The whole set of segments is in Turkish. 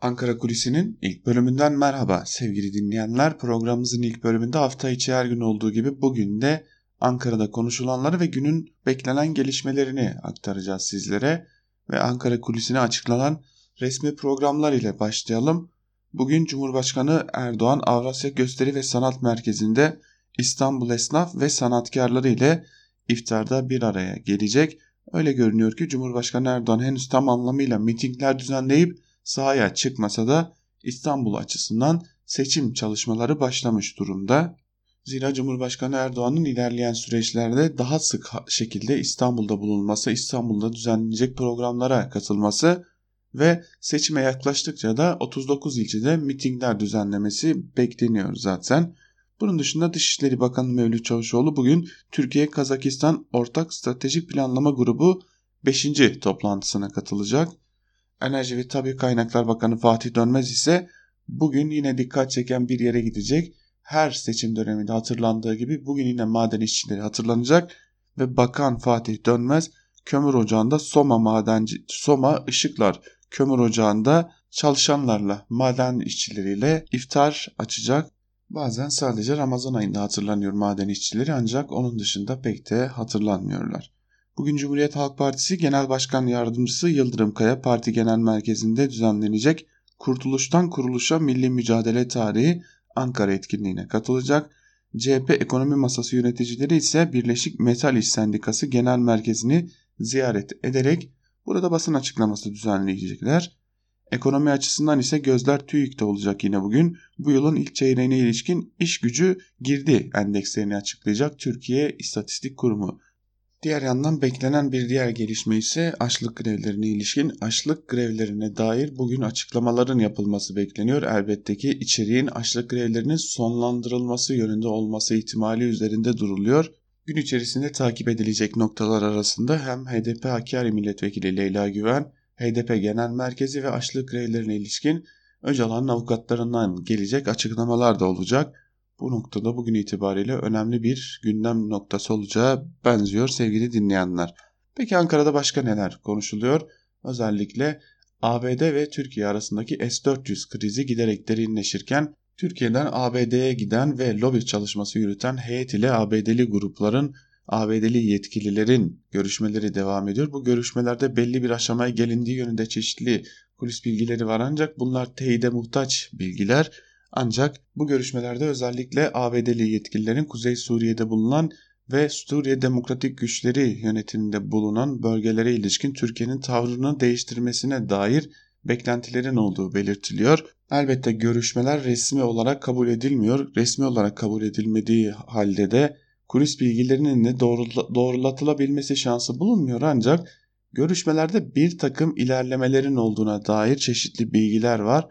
Ankara Kulisi'nin ilk bölümünden merhaba sevgili dinleyenler. Programımızın ilk bölümünde hafta içi her gün olduğu gibi bugün de Ankara'da konuşulanları ve günün beklenen gelişmelerini aktaracağız sizlere. Ve Ankara Kulisi'ne açıklanan resmi programlar ile başlayalım. Bugün Cumhurbaşkanı Erdoğan Avrasya Gösteri ve Sanat Merkezi'nde İstanbul esnaf ve sanatkarları ile iftarda bir araya gelecek. Öyle görünüyor ki Cumhurbaşkanı Erdoğan henüz tam anlamıyla mitingler düzenleyip sahaya çıkmasa da İstanbul açısından seçim çalışmaları başlamış durumda. Zira Cumhurbaşkanı Erdoğan'ın ilerleyen süreçlerde daha sık şekilde İstanbul'da bulunması, İstanbul'da düzenlenecek programlara katılması ve seçime yaklaştıkça da 39 ilçede mitingler düzenlemesi bekleniyor zaten. Bunun dışında Dışişleri Bakanı Mevlüt Çavuşoğlu bugün Türkiye-Kazakistan Ortak Stratejik Planlama Grubu 5. toplantısına katılacak. Enerji ve Tabi Kaynaklar Bakanı Fatih Dönmez ise bugün yine dikkat çeken bir yere gidecek. Her seçim döneminde hatırlandığı gibi bugün yine maden işçileri hatırlanacak ve Bakan Fatih Dönmez kömür ocağında Soma madenci Soma ışıklar kömür ocağında çalışanlarla maden işçileriyle iftar açacak. Bazen sadece Ramazan ayında hatırlanıyor maden işçileri ancak onun dışında pek de hatırlanmıyorlar. Bugün Cumhuriyet Halk Partisi Genel Başkan Yardımcısı Yıldırım Kaya Parti Genel Merkezi'nde düzenlenecek Kurtuluştan Kuruluşa Milli Mücadele Tarihi Ankara etkinliğine katılacak. CHP Ekonomi Masası yöneticileri ise Birleşik Metal İş Sendikası Genel Merkezi'ni ziyaret ederek burada basın açıklaması düzenleyecekler. Ekonomi açısından ise gözler TÜİK'te olacak yine bugün. Bu yılın ilk çeyreğine ilişkin iş gücü girdi endekslerini açıklayacak Türkiye İstatistik Kurumu. Diğer yandan beklenen bir diğer gelişme ise açlık grevlerine ilişkin açlık grevlerine dair bugün açıklamaların yapılması bekleniyor. Elbette ki içeriğin açlık grevlerinin sonlandırılması yönünde olması ihtimali üzerinde duruluyor. Gün içerisinde takip edilecek noktalar arasında hem HDP Hakkari Milletvekili Leyla Güven, HDP Genel Merkezi ve açlık grevlerine ilişkin Öcalan'ın avukatlarından gelecek açıklamalar da olacak bu noktada bugün itibariyle önemli bir gündem noktası olacağı benziyor sevgili dinleyenler. Peki Ankara'da başka neler konuşuluyor? Özellikle ABD ve Türkiye arasındaki S-400 krizi giderek derinleşirken Türkiye'den ABD'ye giden ve lobi çalışması yürüten heyet ile ABD'li grupların ABD'li yetkililerin görüşmeleri devam ediyor. Bu görüşmelerde belli bir aşamaya gelindiği yönünde çeşitli kulis bilgileri var ancak bunlar teyide muhtaç bilgiler ancak bu görüşmelerde özellikle ABD'li yetkililerin Kuzey Suriye'de bulunan ve Suriye Demokratik Güçleri yönetiminde bulunan bölgelere ilişkin Türkiye'nin tavrını değiştirmesine dair beklentilerin olduğu belirtiliyor. Elbette görüşmeler resmi olarak kabul edilmiyor. Resmi olarak kabul edilmediği halde de kulis bilgilerinin de doğrulatılabilmesi şansı bulunmuyor ancak görüşmelerde bir takım ilerlemelerin olduğuna dair çeşitli bilgiler var.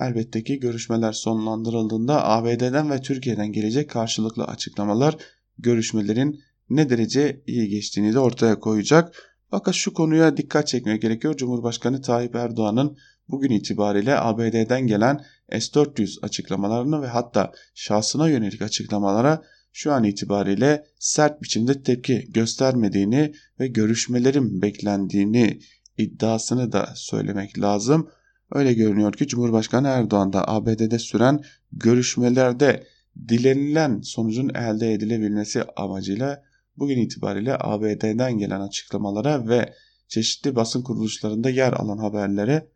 Elbette ki görüşmeler sonlandırıldığında ABD'den ve Türkiye'den gelecek karşılıklı açıklamalar görüşmelerin ne derece iyi geçtiğini de ortaya koyacak. Fakat şu konuya dikkat çekmeye gerekiyor. Cumhurbaşkanı Tayyip Erdoğan'ın bugün itibariyle ABD'den gelen S-400 açıklamalarını ve hatta şahsına yönelik açıklamalara şu an itibariyle sert biçimde tepki göstermediğini ve görüşmelerin beklendiğini iddiasını da söylemek lazım. Öyle görünüyor ki Cumhurbaşkanı Erdoğan da ABD'de süren görüşmelerde dilenilen sonucun elde edilebilmesi amacıyla bugün itibariyle ABD'den gelen açıklamalara ve çeşitli basın kuruluşlarında yer alan haberlere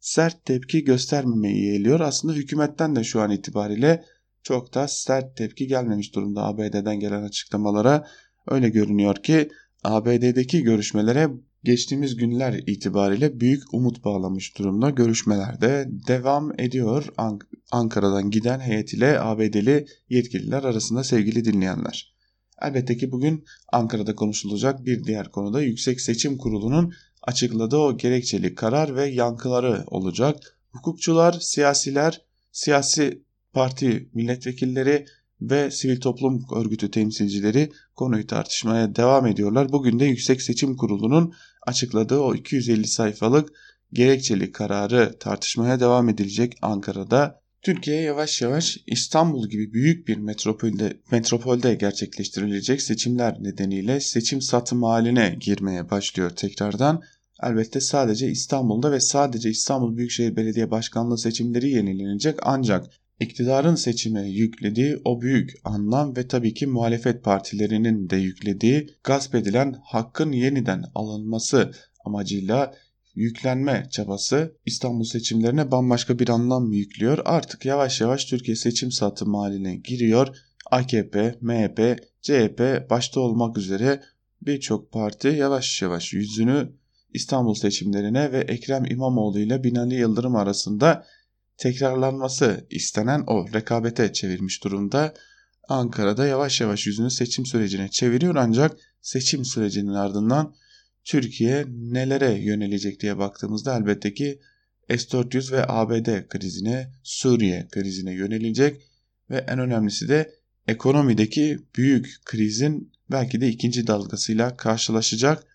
sert tepki göstermemeyi yeğliyor. Aslında hükümetten de şu an itibariyle çok da sert tepki gelmemiş durumda ABD'den gelen açıklamalara. Öyle görünüyor ki ABD'deki görüşmelere geçtiğimiz günler itibariyle büyük umut bağlamış durumda. Görüşmelerde devam ediyor Ank Ankara'dan giden heyet ile ABD'li yetkililer arasında sevgili dinleyenler. Elbette ki bugün Ankara'da konuşulacak bir diğer konuda Yüksek Seçim Kurulu'nun açıkladığı o gerekçeli karar ve yankıları olacak. Hukukçular, siyasiler, siyasi parti milletvekilleri ve sivil toplum örgütü temsilcileri konuyu tartışmaya devam ediyorlar. Bugün de Yüksek Seçim Kurulu'nun açıkladığı o 250 sayfalık gerekçeli kararı tartışmaya devam edilecek Ankara'da. Türkiye yavaş yavaş İstanbul gibi büyük bir metropolde, metropolde gerçekleştirilecek seçimler nedeniyle seçim satım haline girmeye başlıyor tekrardan. elbette sadece İstanbul'da ve sadece İstanbul Büyükşehir Belediye Başkanlığı seçimleri yenilenecek ancak iktidarın seçime yüklediği o büyük anlam ve tabii ki muhalefet partilerinin de yüklediği gasp edilen hakkın yeniden alınması amacıyla yüklenme çabası İstanbul seçimlerine bambaşka bir anlam yüklüyor. Artık yavaş yavaş Türkiye seçim satım haline giriyor. AKP, MHP, CHP başta olmak üzere birçok parti yavaş yavaş yüzünü İstanbul seçimlerine ve Ekrem İmamoğlu ile Binali Yıldırım arasında tekrarlanması istenen o rekabete çevirmiş durumda. Ankara'da yavaş yavaş yüzünü seçim sürecine çeviriyor ancak seçim sürecinin ardından Türkiye nelere yönelecek diye baktığımızda elbette ki S-400 ve ABD krizine, Suriye krizine yönelecek ve en önemlisi de ekonomideki büyük krizin belki de ikinci dalgasıyla karşılaşacak.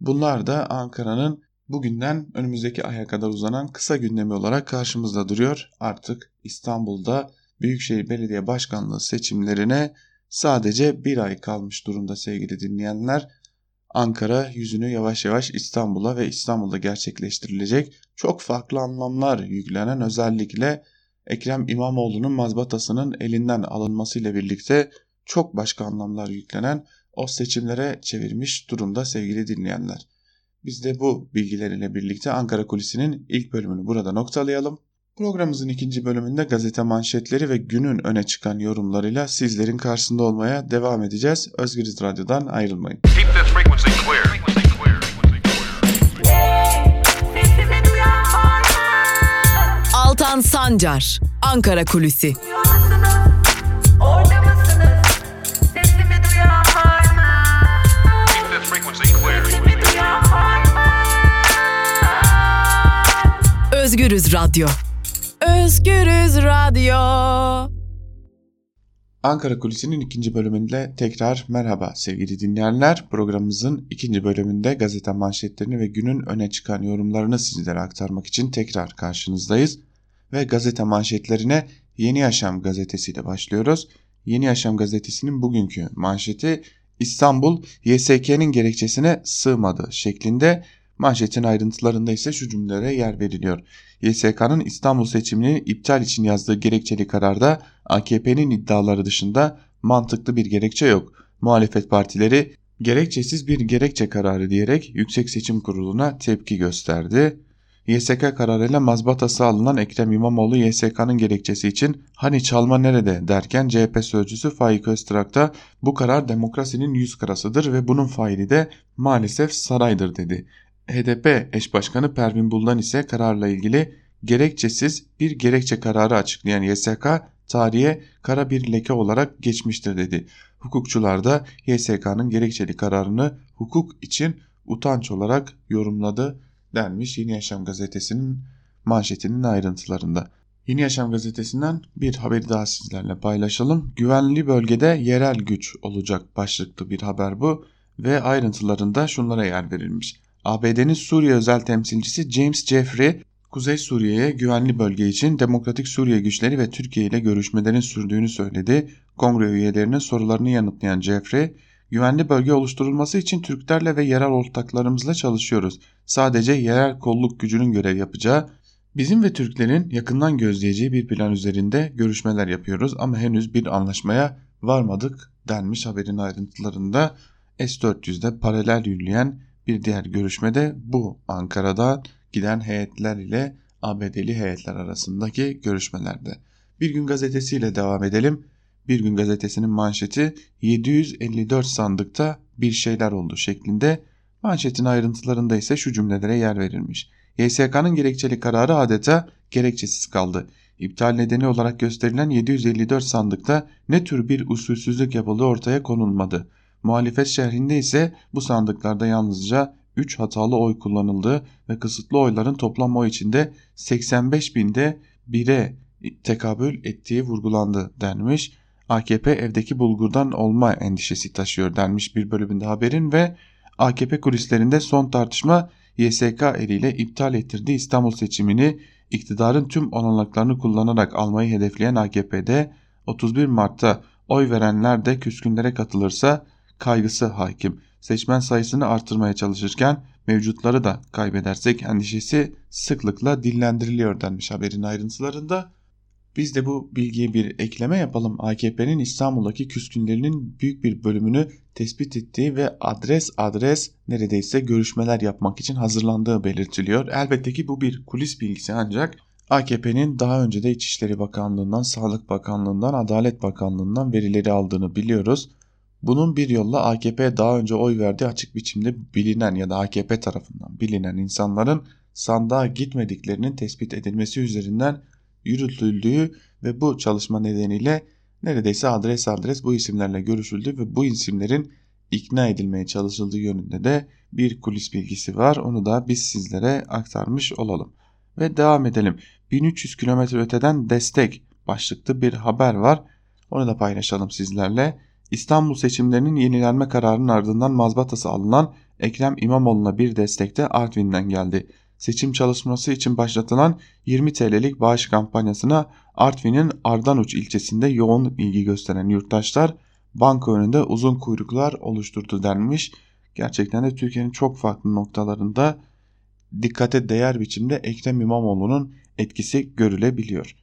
Bunlar da Ankara'nın bugünden önümüzdeki aya kadar uzanan kısa gündemi olarak karşımızda duruyor. Artık İstanbul'da Büyükşehir Belediye Başkanlığı seçimlerine sadece bir ay kalmış durumda sevgili dinleyenler. Ankara yüzünü yavaş yavaş İstanbul'a ve İstanbul'da gerçekleştirilecek çok farklı anlamlar yüklenen özellikle Ekrem İmamoğlu'nun mazbatasının elinden alınmasıyla birlikte çok başka anlamlar yüklenen o seçimlere çevirmiş durumda sevgili dinleyenler. Biz de bu bilgiler ile birlikte Ankara Kulisi'nin ilk bölümünü burada noktalayalım. Programımızın ikinci bölümünde gazete manşetleri ve günün öne çıkan yorumlarıyla sizlerin karşısında olmaya devam edeceğiz. Özgürüz Radyo'dan ayrılmayın. Altan Sancar, Ankara Kulüsi. Özgürüz Radyo. Özgürüz Radyo. Ankara Kulisi'nin ikinci bölümünde tekrar merhaba sevgili dinleyenler. Programımızın ikinci bölümünde gazete manşetlerini ve günün öne çıkan yorumlarını sizlere aktarmak için tekrar karşınızdayız. Ve gazete manşetlerine Yeni Yaşam gazetesiyle başlıyoruz. Yeni Yaşam gazetesinin bugünkü manşeti İstanbul YSK'nin gerekçesine sığmadı şeklinde Manşetin ayrıntılarında ise şu cümlelere yer veriliyor. YSK'nın İstanbul seçimini iptal için yazdığı gerekçeli kararda AKP'nin iddiaları dışında mantıklı bir gerekçe yok. Muhalefet partileri gerekçesiz bir gerekçe kararı diyerek Yüksek Seçim Kurulu'na tepki gösterdi. YSK kararıyla mazbatası alınan Ekrem İmamoğlu YSK'nın gerekçesi için hani çalma nerede derken CHP sözcüsü Faik Öztrak da bu karar demokrasinin yüz karasıdır ve bunun faili de maalesef saraydır dedi. HDP eş başkanı Pervin Buldan ise kararla ilgili gerekçesiz bir gerekçe kararı açıklayan YSK tarihe kara bir leke olarak geçmiştir dedi. Hukukçular da YSK'nın gerekçeli kararını hukuk için utanç olarak yorumladı denmiş Yeni Yaşam gazetesinin manşetinin ayrıntılarında. Yeni Yaşam gazetesinden bir haberi daha sizlerle paylaşalım. Güvenli bölgede yerel güç olacak başlıklı bir haber bu ve ayrıntılarında şunlara yer verilmiş. ABD'nin Suriye özel temsilcisi James Jeffrey, Kuzey Suriye'ye güvenli bölge için Demokratik Suriye güçleri ve Türkiye ile görüşmelerin sürdüğünü söyledi. Kongre üyelerinin sorularını yanıtlayan Jeffrey, güvenli bölge oluşturulması için Türklerle ve yerel ortaklarımızla çalışıyoruz. Sadece yerel kolluk gücünün görev yapacağı, bizim ve Türklerin yakından gözleyeceği bir plan üzerinde görüşmeler yapıyoruz ama henüz bir anlaşmaya varmadık denmiş haberin ayrıntılarında. S-400'de paralel yürüyen bir diğer görüşmede bu Ankara'da giden heyetler ile ABD'li heyetler arasındaki görüşmelerde. Bir gün gazetesiyle devam edelim. Bir gün gazetesinin manşeti 754 sandıkta bir şeyler oldu şeklinde. Manşetin ayrıntılarında ise şu cümlelere yer verilmiş. YSK'nın gerekçeli kararı adeta gerekçesiz kaldı. İptal nedeni olarak gösterilen 754 sandıkta ne tür bir usulsüzlük yapıldığı ortaya konulmadı. Muhalefet şehrinde ise bu sandıklarda yalnızca 3 hatalı oy kullanıldı ve kısıtlı oyların toplam oy içinde 85 binde 1'e tekabül ettiği vurgulandı denmiş. AKP evdeki bulgurdan olma endişesi taşıyor denmiş bir bölümünde haberin ve AKP kulislerinde son tartışma YSK eliyle iptal ettirdiği İstanbul seçimini iktidarın tüm olanaklarını kullanarak almayı hedefleyen AKP'de 31 Mart'ta oy verenler de küskünlere katılırsa kaygısı hakim. seçmen sayısını artırmaya çalışırken mevcutları da kaybedersek endişesi sıklıkla dillendiriliyor denmiş haberin ayrıntılarında. Biz de bu bilgiye bir ekleme yapalım. AKP'nin İstanbul'daki küskünlerinin büyük bir bölümünü tespit ettiği ve adres adres neredeyse görüşmeler yapmak için hazırlandığı belirtiliyor. Elbette ki bu bir kulis bilgisi ancak AKP'nin daha önce de İçişleri Bakanlığı'ndan, Sağlık Bakanlığı'ndan, Adalet Bakanlığı'ndan verileri aldığını biliyoruz. Bunun bir yolla AKP daha önce oy verdiği açık biçimde bilinen ya da AKP tarafından bilinen insanların sandığa gitmediklerinin tespit edilmesi üzerinden yürütüldüğü ve bu çalışma nedeniyle neredeyse adres adres bu isimlerle görüşüldü ve bu isimlerin ikna edilmeye çalışıldığı yönünde de bir kulis bilgisi var. Onu da biz sizlere aktarmış olalım. Ve devam edelim. 1300 kilometre öteden destek başlıklı bir haber var. Onu da paylaşalım sizlerle. İstanbul seçimlerinin yenilenme kararının ardından mazbatası alınan Ekrem İmamoğlu'na bir destek de Artvin'den geldi seçim çalışması için başlatılan 20 TL'lik bağış kampanyasına Artvin'in Ardanuç ilçesinde yoğun ilgi gösteren yurttaşlar banka önünde uzun kuyruklar oluşturdu denmiş. Gerçekten de Türkiye'nin çok farklı noktalarında dikkate değer biçimde Ekrem İmamoğlu'nun etkisi görülebiliyor.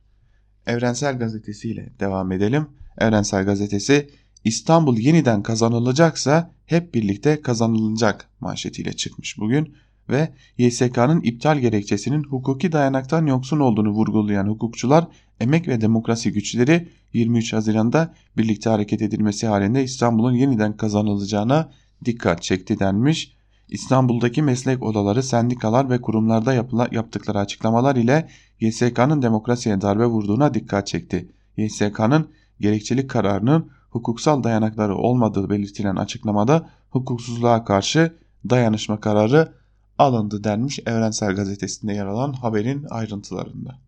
Evrensel Gazetesi ile devam edelim. Evrensel Gazetesi İstanbul yeniden kazanılacaksa hep birlikte kazanılacak manşetiyle çıkmış bugün ve YSK'nın iptal gerekçesinin hukuki dayanaktan yoksun olduğunu vurgulayan hukukçular, emek ve demokrasi güçleri 23 Haziran'da birlikte hareket edilmesi halinde İstanbul'un yeniden kazanılacağına dikkat çekti denmiş. İstanbul'daki meslek odaları, sendikalar ve kurumlarda yaptıkları açıklamalar ile YSK'nın demokrasiye darbe vurduğuna dikkat çekti. YSK'nın gerekçelik kararının hukuksal dayanakları olmadığı belirtilen açıklamada hukuksuzluğa karşı dayanışma kararı alındı denmiş Evrensel Gazetesi'nde yer alan haberin ayrıntılarında.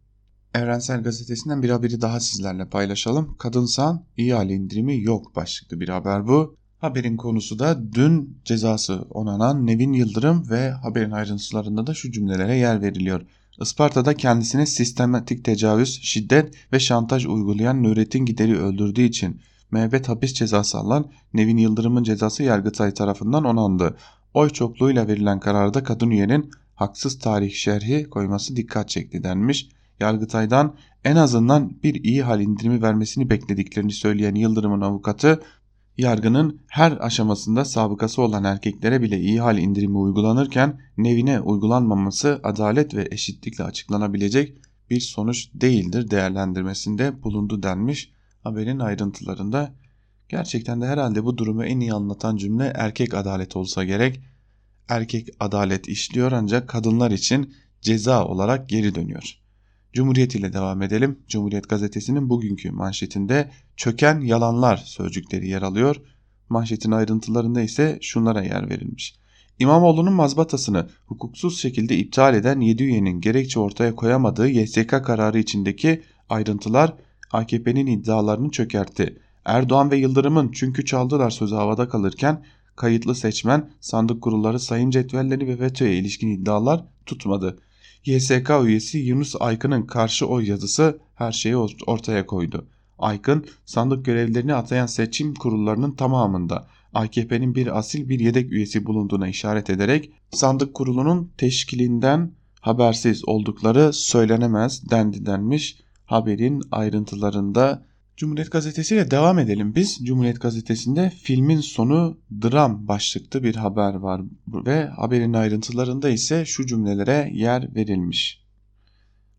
Evrensel Gazetesi'nden bir haberi daha sizlerle paylaşalım. Kadınsan ihale indirimi yok başlıklı bir haber bu. Haberin konusu da dün cezası onanan Nevin Yıldırım ve haberin ayrıntılarında da şu cümlelere yer veriliyor. Isparta'da kendisine sistematik tecavüz, şiddet ve şantaj uygulayan Nurettin Gider'i öldürdüğü için müebbet hapis cezası alan Nevin Yıldırım'ın cezası Yargıtay tarafından onandı. Oy çokluğuyla verilen kararda kadın üyenin haksız tarih şerhi koyması dikkat çekti denmiş. Yargıtay'dan en azından bir iyi hal indirimi vermesini beklediklerini söyleyen Yıldırım'ın avukatı yargının her aşamasında sabıkası olan erkeklere bile iyi hal indirimi uygulanırken nevine uygulanmaması adalet ve eşitlikle açıklanabilecek bir sonuç değildir değerlendirmesinde bulundu denmiş haberin ayrıntılarında Gerçekten de herhalde bu durumu en iyi anlatan cümle erkek adalet olsa gerek. Erkek adalet işliyor ancak kadınlar için ceza olarak geri dönüyor. Cumhuriyet ile devam edelim. Cumhuriyet gazetesinin bugünkü manşetinde çöken yalanlar sözcükleri yer alıyor. Manşetin ayrıntılarında ise şunlara yer verilmiş. İmamoğlu'nun mazbatasını hukuksuz şekilde iptal eden 7 üyenin gerekçe ortaya koyamadığı YSK kararı içindeki ayrıntılar AKP'nin iddialarını çökertti. Erdoğan ve Yıldırım'ın çünkü çaldılar sözü havada kalırken kayıtlı seçmen, sandık kurulları sayım cetvelleri ve vetoya ilişkin iddialar tutmadı. YSK üyesi Yunus Aykın'ın karşı oy yazısı her şeyi ortaya koydu. Aykın, sandık görevlerini atayan seçim kurullarının tamamında AKP'nin bir asil bir yedek üyesi bulunduğuna işaret ederek sandık kurulunun teşkilinden habersiz oldukları söylenemez dendi denmiş haberin ayrıntılarında Cumhuriyet Gazetesi ile devam edelim biz. Cumhuriyet Gazetesi'nde filmin sonu dram başlıklı bir haber var ve haberin ayrıntılarında ise şu cümlelere yer verilmiş.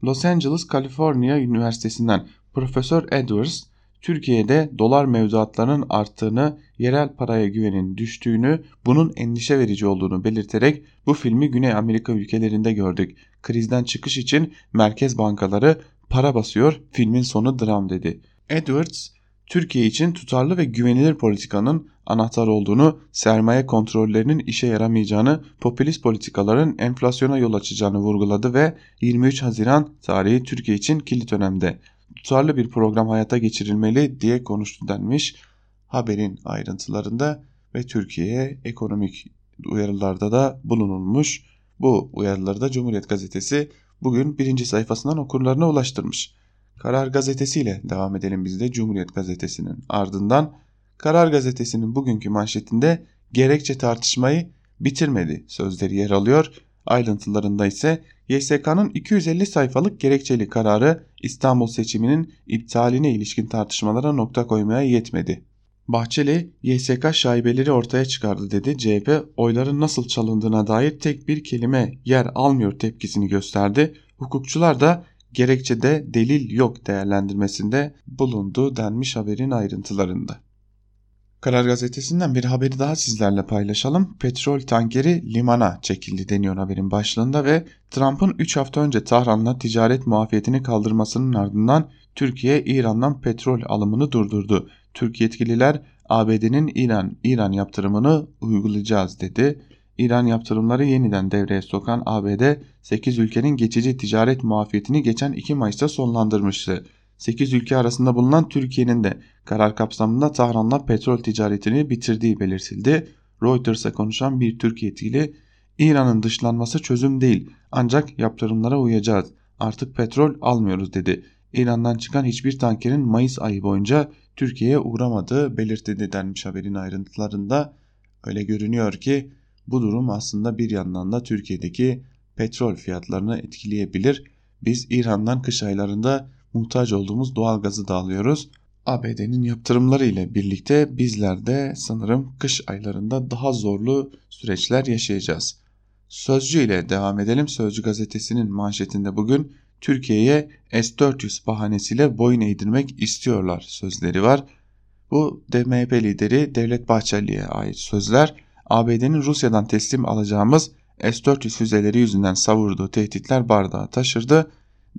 Los Angeles, Kaliforniya Üniversitesi'nden Profesör Edwards, Türkiye'de dolar mevduatlarının arttığını, yerel paraya güvenin düştüğünü, bunun endişe verici olduğunu belirterek bu filmi Güney Amerika ülkelerinde gördük. Krizden çıkış için merkez bankaları para basıyor, filmin sonu dram dedi. Edwards, Türkiye için tutarlı ve güvenilir politikanın anahtar olduğunu, sermaye kontrollerinin işe yaramayacağını, popülist politikaların enflasyona yol açacağını vurguladı ve 23 Haziran tarihi Türkiye için kilit önemde. Tutarlı bir program hayata geçirilmeli diye konuştu denmiş haberin ayrıntılarında ve Türkiye'ye ekonomik uyarılarda da bulunulmuş. Bu uyarıları da Cumhuriyet Gazetesi bugün birinci sayfasından okurlarına ulaştırmış. Karar Gazetesi ile devam edelim biz de Cumhuriyet Gazetesi'nin ardından Karar Gazetesi'nin bugünkü manşetinde gerekçe tartışmayı bitirmedi sözleri yer alıyor. Ayrıntılarında ise YSK'nın 250 sayfalık gerekçeli kararı İstanbul seçiminin iptaline ilişkin tartışmalara nokta koymaya yetmedi. Bahçeli YSK şaibeleri ortaya çıkardı dedi. CHP oyların nasıl çalındığına dair tek bir kelime yer almıyor tepkisini gösterdi. Hukukçular da gerekçede delil yok değerlendirmesinde bulundu denmiş haberin ayrıntılarında. Karar Gazetesi'nden bir haberi daha sizlerle paylaşalım. Petrol tankeri limana çekildi deniyor haberin başlığında ve Trump'ın 3 hafta önce Tahran'la ticaret muafiyetini kaldırmasının ardından Türkiye İran'dan petrol alımını durdurdu. Türk yetkililer ABD'nin İran İran yaptırımını uygulayacağız dedi. İran yaptırımları yeniden devreye sokan ABD 8 ülkenin geçici ticaret muafiyetini geçen 2 Mayıs'ta sonlandırmıştı. 8 ülke arasında bulunan Türkiye'nin de karar kapsamında Tahran'la petrol ticaretini bitirdiği belirtildi. Reuters'a konuşan bir Türk yetkili İran'ın dışlanması çözüm değil ancak yaptırımlara uyacağız artık petrol almıyoruz dedi. İran'dan çıkan hiçbir tankerin Mayıs ayı boyunca Türkiye'ye uğramadığı belirtildi denmiş haberin ayrıntılarında. Öyle görünüyor ki bu durum aslında bir yandan da Türkiye'deki petrol fiyatlarını etkileyebilir. Biz İran'dan kış aylarında muhtaç olduğumuz doğal gazı da alıyoruz. ABD'nin yaptırımları ile birlikte bizler de sanırım kış aylarında daha zorlu süreçler yaşayacağız. Sözcü ile devam edelim. Sözcü gazetesinin manşetinde bugün Türkiye'ye S-400 bahanesiyle boyun eğdirmek istiyorlar sözleri var. Bu DMP lideri Devlet Bahçeli'ye ait sözler. ABD'nin Rusya'dan teslim alacağımız S-400 füzeleri yüzünden savurduğu tehditler bardağı taşırdı.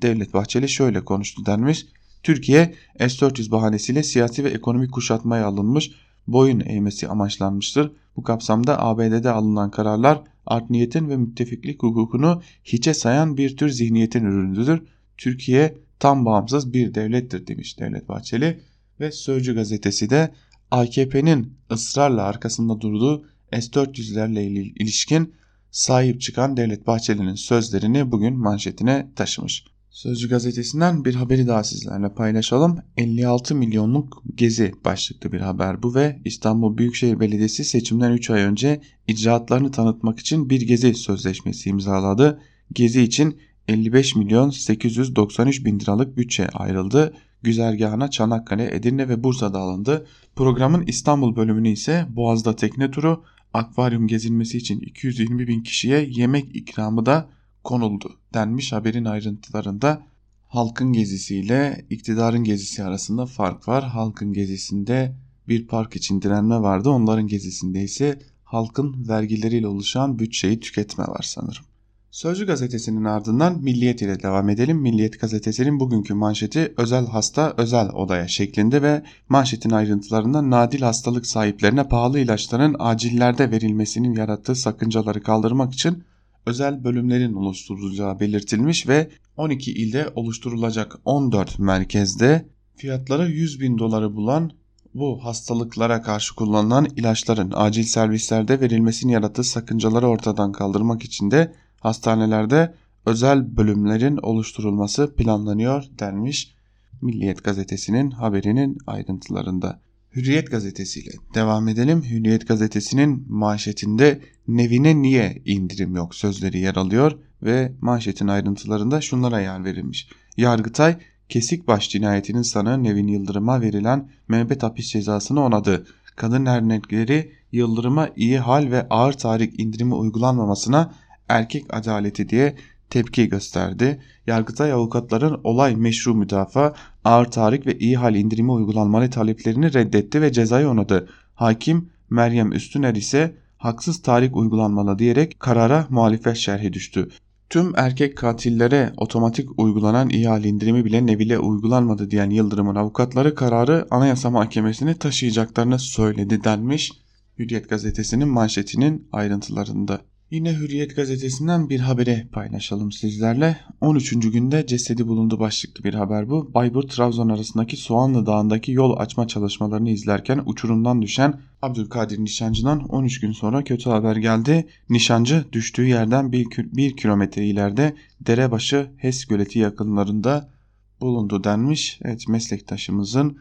Devlet Bahçeli şöyle konuştu denmiş. Türkiye S-400 bahanesiyle siyasi ve ekonomik kuşatmaya alınmış, boyun eğmesi amaçlanmıştır. Bu kapsamda ABD'de alınan kararlar art niyetin ve müttefiklik hukukunu hiçe sayan bir tür zihniyetin ürünüdür. Türkiye tam bağımsız bir devlettir demiş Devlet Bahçeli ve Sözcü gazetesi de AKP'nin ısrarla arkasında durduğu S-400'lerle ilişkin sahip çıkan Devlet Bahçeli'nin sözlerini bugün manşetine taşımış. Sözcü gazetesinden bir haberi daha sizlerle paylaşalım. 56 milyonluk gezi başlıklı bir haber bu ve İstanbul Büyükşehir Belediyesi seçimden 3 ay önce icraatlarını tanıtmak için bir gezi sözleşmesi imzaladı. Gezi için 55 milyon 893 bin liralık bütçe ayrıldı. Güzergahına Çanakkale, Edirne ve Bursa'da alındı. Programın İstanbul bölümünü ise Boğaz'da tekne turu, akvaryum gezilmesi için 220 bin kişiye yemek ikramı da konuldu denmiş haberin ayrıntılarında. Halkın gezisiyle iktidarın gezisi arasında fark var. Halkın gezisinde bir park için direnme vardı. Onların gezisinde ise halkın vergileriyle oluşan bütçeyi tüketme var sanırım. Sözcü gazetesinin ardından Milliyet ile devam edelim. Milliyet gazetesinin bugünkü manşeti özel hasta özel odaya şeklinde ve manşetin ayrıntılarında nadil hastalık sahiplerine pahalı ilaçların acillerde verilmesinin yarattığı sakıncaları kaldırmak için özel bölümlerin oluşturulacağı belirtilmiş ve 12 ilde oluşturulacak 14 merkezde fiyatları 100 bin doları bulan bu hastalıklara karşı kullanılan ilaçların acil servislerde verilmesini yarattığı sakıncaları ortadan kaldırmak için de hastanelerde özel bölümlerin oluşturulması planlanıyor denmiş Milliyet gazetesinin haberinin ayrıntılarında. Hürriyet gazetesiyle devam edelim. Hürriyet gazetesinin manşetinde Nevine niye indirim yok sözleri yer alıyor ve manşetin ayrıntılarında şunlara yer verilmiş. Yargıtay Kesikbaş cinayetinin sanığı Nevin Yıldırım'a verilen müebbet hapis cezasını onadı. Kadın dernekleri Yıldırım'a iyi hal ve ağır tarih indirimi uygulanmamasına erkek adaleti diye tepki gösterdi. Yargıtay avukatların olay meşru müdafaa, ağır tarih ve iyi hal indirimi uygulanmalı taleplerini reddetti ve cezayı onadı. Hakim Meryem Üstüner ise haksız tarih uygulanmalı diyerek karara muhalefet şerhi düştü. Tüm erkek katillere otomatik uygulanan ihale indirimi bile Nevil'e uygulanmadı diyen Yıldırım'ın avukatları kararı Anayasa Mahkemesi'ne taşıyacaklarını söyledi denmiş Hürriyet gazetesinin manşetinin ayrıntılarında. Yine Hürriyet gazetesinden bir haberi paylaşalım sizlerle. 13. günde cesedi bulundu başlıklı bir haber bu. Bayburt-Trabzon arasındaki Soğanlı Dağı'ndaki yol açma çalışmalarını izlerken uçurumdan düşen Abdülkadir Nişancı'dan 13 gün sonra kötü haber geldi. Nişancı düştüğü yerden 1 kilometre ileride Derebaşı HES göleti yakınlarında bulundu denmiş. Evet meslektaşımızın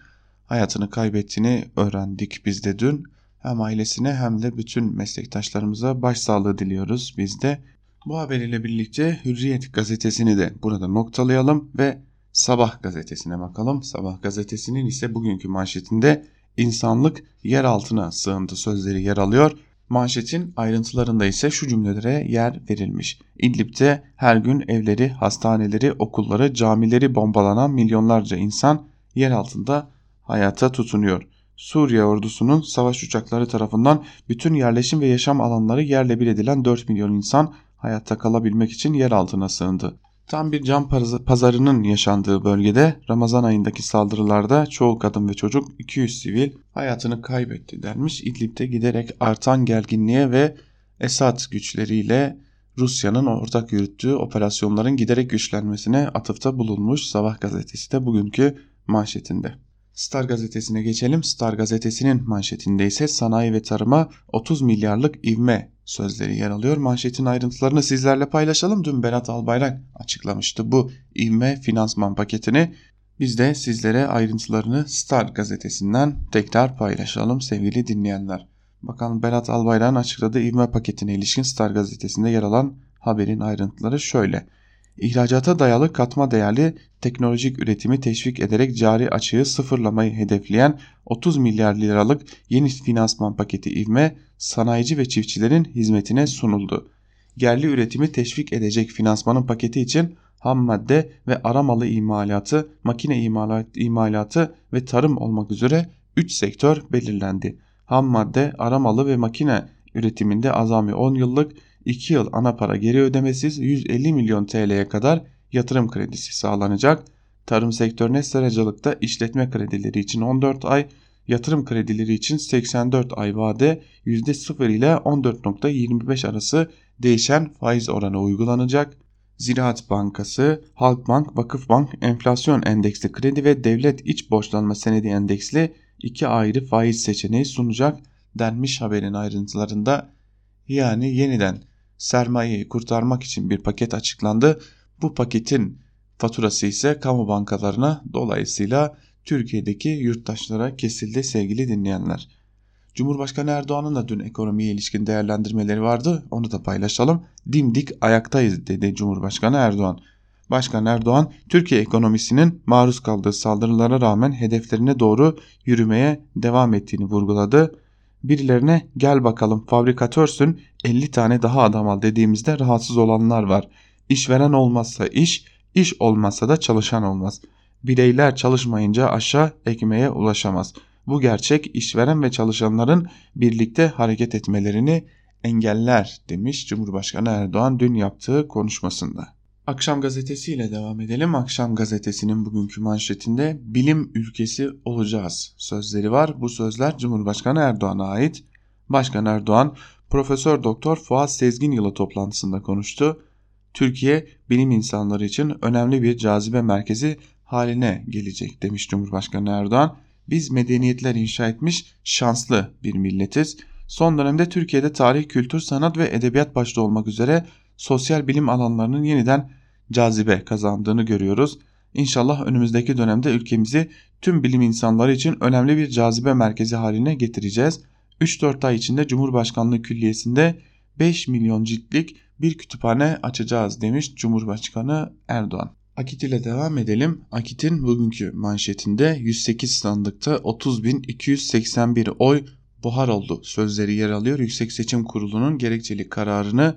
hayatını kaybettiğini öğrendik biz de dün. Hem ailesine hem de bütün meslektaşlarımıza başsağlığı diliyoruz biz de. Bu haber ile birlikte Hürriyet gazetesini de burada noktalayalım ve Sabah gazetesine bakalım. Sabah gazetesinin ise bugünkü manşetinde insanlık yer altına sığındı sözleri yer alıyor. Manşetin ayrıntılarında ise şu cümlelere yer verilmiş. İdlib'de her gün evleri, hastaneleri, okulları, camileri bombalanan milyonlarca insan yer altında hayata tutunuyor. Suriye ordusunun savaş uçakları tarafından bütün yerleşim ve yaşam alanları yerle bir edilen 4 milyon insan hayatta kalabilmek için yer altına sığındı. Tam bir can pazarının yaşandığı bölgede Ramazan ayındaki saldırılarda çoğu kadın ve çocuk 200 sivil hayatını kaybetti denmiş. İdlib'de giderek artan gerginliğe ve Esad güçleriyle Rusya'nın ortak yürüttüğü operasyonların giderek güçlenmesine atıfta bulunmuş Sabah gazetesi de bugünkü manşetinde. Star gazetesine geçelim. Star gazetesinin manşetinde ise sanayi ve tarıma 30 milyarlık ivme sözleri yer alıyor. Manşetin ayrıntılarını sizlerle paylaşalım. Dün Berat Albayrak açıklamıştı bu ivme finansman paketini. Biz de sizlere ayrıntılarını Star gazetesinden tekrar paylaşalım sevgili dinleyenler. Bakalım Berat Albayrak'ın açıkladığı ivme paketine ilişkin Star gazetesinde yer alan haberin ayrıntıları şöyle. İhracata dayalı katma değerli teknolojik üretimi teşvik ederek cari açığı sıfırlamayı hedefleyen 30 milyar liralık yeni finansman paketi ivme sanayici ve çiftçilerin hizmetine sunuldu. Gerli üretimi teşvik edecek finansmanın paketi için ham madde ve aramalı imalatı, makine imalatı ve tarım olmak üzere 3 sektör belirlendi. Ham madde, aramalı ve makine üretiminde azami 10 yıllık 2 yıl ana para geri ödemesiz 150 milyon TL'ye kadar yatırım kredisi sağlanacak. Tarım sektörüne seracılıkta işletme kredileri için 14 ay, yatırım kredileri için 84 ay vade %0 ile 14.25 arası değişen faiz oranı uygulanacak. Ziraat Bankası, Halkbank, Vakıfbank enflasyon endeksli kredi ve devlet iç borçlanma senedi endeksli iki ayrı faiz seçeneği sunacak denmiş haberin ayrıntılarında. Yani yeniden sermayeyi kurtarmak için bir paket açıklandı. Bu paketin faturası ise kamu bankalarına dolayısıyla Türkiye'deki yurttaşlara kesildi sevgili dinleyenler. Cumhurbaşkanı Erdoğan'ın da dün ekonomiye ilişkin değerlendirmeleri vardı. Onu da paylaşalım. Dimdik ayaktayız dedi Cumhurbaşkanı Erdoğan. Başkan Erdoğan, Türkiye ekonomisinin maruz kaldığı saldırılara rağmen hedeflerine doğru yürümeye devam ettiğini vurguladı birilerine gel bakalım fabrikatörsün 50 tane daha adam al dediğimizde rahatsız olanlar var. İşveren olmazsa iş, iş olmazsa da çalışan olmaz. Bireyler çalışmayınca aşağı ekmeğe ulaşamaz. Bu gerçek işveren ve çalışanların birlikte hareket etmelerini engeller demiş Cumhurbaşkanı Erdoğan dün yaptığı konuşmasında. Akşam gazetesiyle devam edelim. Akşam gazetesinin bugünkü manşetinde bilim ülkesi olacağız sözleri var. Bu sözler Cumhurbaşkanı Erdoğan'a ait. Başkan Erdoğan Profesör Doktor Fuat Sezgin yılı toplantısında konuştu. Türkiye bilim insanları için önemli bir cazibe merkezi haline gelecek demiş Cumhurbaşkanı Erdoğan. Biz medeniyetler inşa etmiş şanslı bir milletiz. Son dönemde Türkiye'de tarih, kültür, sanat ve edebiyat başta olmak üzere sosyal bilim alanlarının yeniden cazibe kazandığını görüyoruz. İnşallah önümüzdeki dönemde ülkemizi tüm bilim insanları için önemli bir cazibe merkezi haline getireceğiz. 3-4 ay içinde Cumhurbaşkanlığı Külliyesi'nde 5 milyon ciltlik bir kütüphane açacağız demiş Cumhurbaşkanı Erdoğan. Akit ile devam edelim. Akit'in bugünkü manşetinde 108 sandıkta 30.281 oy buhar oldu sözleri yer alıyor. Yüksek Seçim Kurulu'nun gerekçeli kararını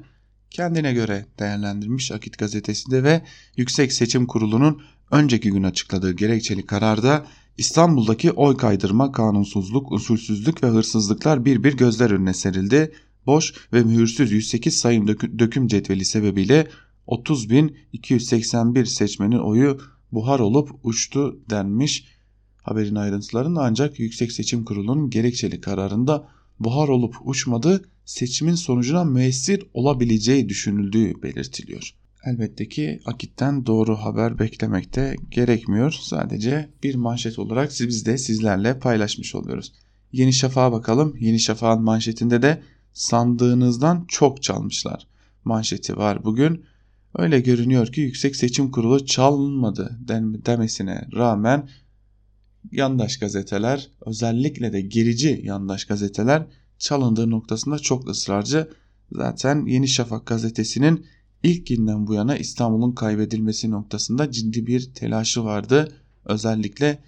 kendine göre değerlendirmiş Akit gazetesinde ve Yüksek Seçim Kurulu'nun önceki gün açıkladığı gerekçeli kararda İstanbul'daki oy kaydırma, kanunsuzluk, usulsüzlük ve hırsızlıklar bir bir gözler önüne serildi. Boş ve mühürsüz 108 sayım döküm cetveli sebebiyle 30.281 seçmenin oyu buhar olup uçtu denmiş. Haberin ayrıntılarında ancak Yüksek Seçim Kurulu'nun gerekçeli kararında buhar olup uçmadı seçimin sonucuna müessir olabileceği düşünüldüğü belirtiliyor. Elbette ki Akit'ten doğru haber beklemekte gerekmiyor. Sadece bir manşet olarak biz de sizlerle paylaşmış oluyoruz. Yeni Şafak'a bakalım. Yeni Şafak'ın manşetinde de sandığınızdan çok çalmışlar. Manşeti var bugün. Öyle görünüyor ki Yüksek Seçim Kurulu çalınmadı demesine rağmen yandaş gazeteler özellikle de gerici yandaş gazeteler çalındığı noktasında çok ısrarcı. Zaten Yeni Şafak gazetesinin ilk günden bu yana İstanbul'un kaybedilmesi noktasında ciddi bir telaşı vardı. Özellikle